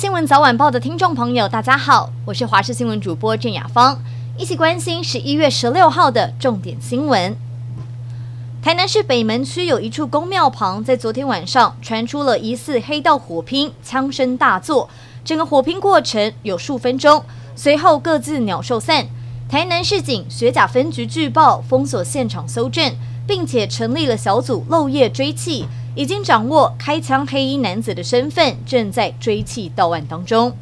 新闻早晚报的听众朋友，大家好，我是华视新闻主播郑雅芳，一起关心十一月十六号的重点新闻。台南市北门区有一处公庙旁，在昨天晚上传出了疑似黑道火拼，枪声大作，整个火拼过程有数分钟，随后各自鸟兽散。台南市警学甲分局据报封锁现场搜证，并且成立了小组漏夜追缉。已经掌握开枪黑衣男子的身份，正在追缉到案当中。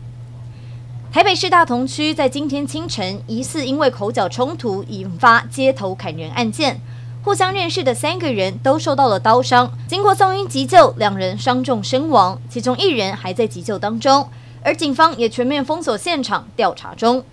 台北市大同区在今天清晨，疑似因为口角冲突引发街头砍人案件，互相认识的三个人都受到了刀伤，经过送医急救，两人伤重身亡，其中一人还在急救当中。而警方也全面封锁现场调查中。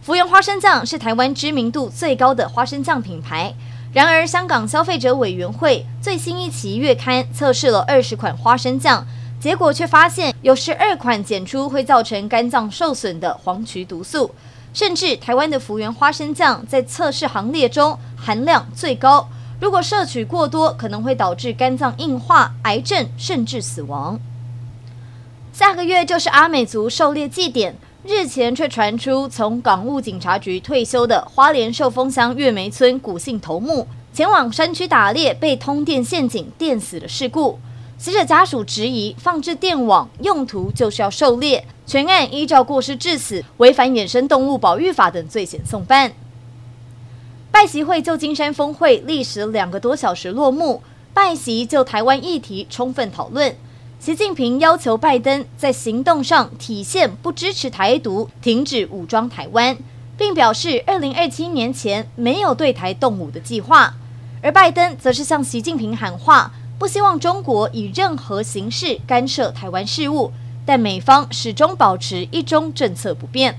福源花生酱是台湾知名度最高的花生酱品牌。然而，香港消费者委员会最新一期月刊测试了二十款花生酱，结果却发现有十二款检出会造成肝脏受损的黄曲毒素，甚至台湾的福源花生酱在测试行列中含量最高。如果摄取过多，可能会导致肝脏硬化、癌症，甚至死亡。下个月就是阿美族狩猎祭典。日前却传出从港务警察局退休的花莲寿丰乡月梅村古姓头目前往山区打猎被通电陷阱电死的事故，死者家属质疑放置电网用途就是要狩猎，全案依照过失致死、违反野生动物保育法等罪嫌送办。拜席会旧金山峰会历时两个多小时落幕，拜席就台湾议题充分讨论。习近平要求拜登在行动上体现不支持台独、停止武装台湾，并表示二零二七年前没有对台动武的计划。而拜登则是向习近平喊话，不希望中国以任何形式干涉台湾事务，但美方始终保持一中政策不变。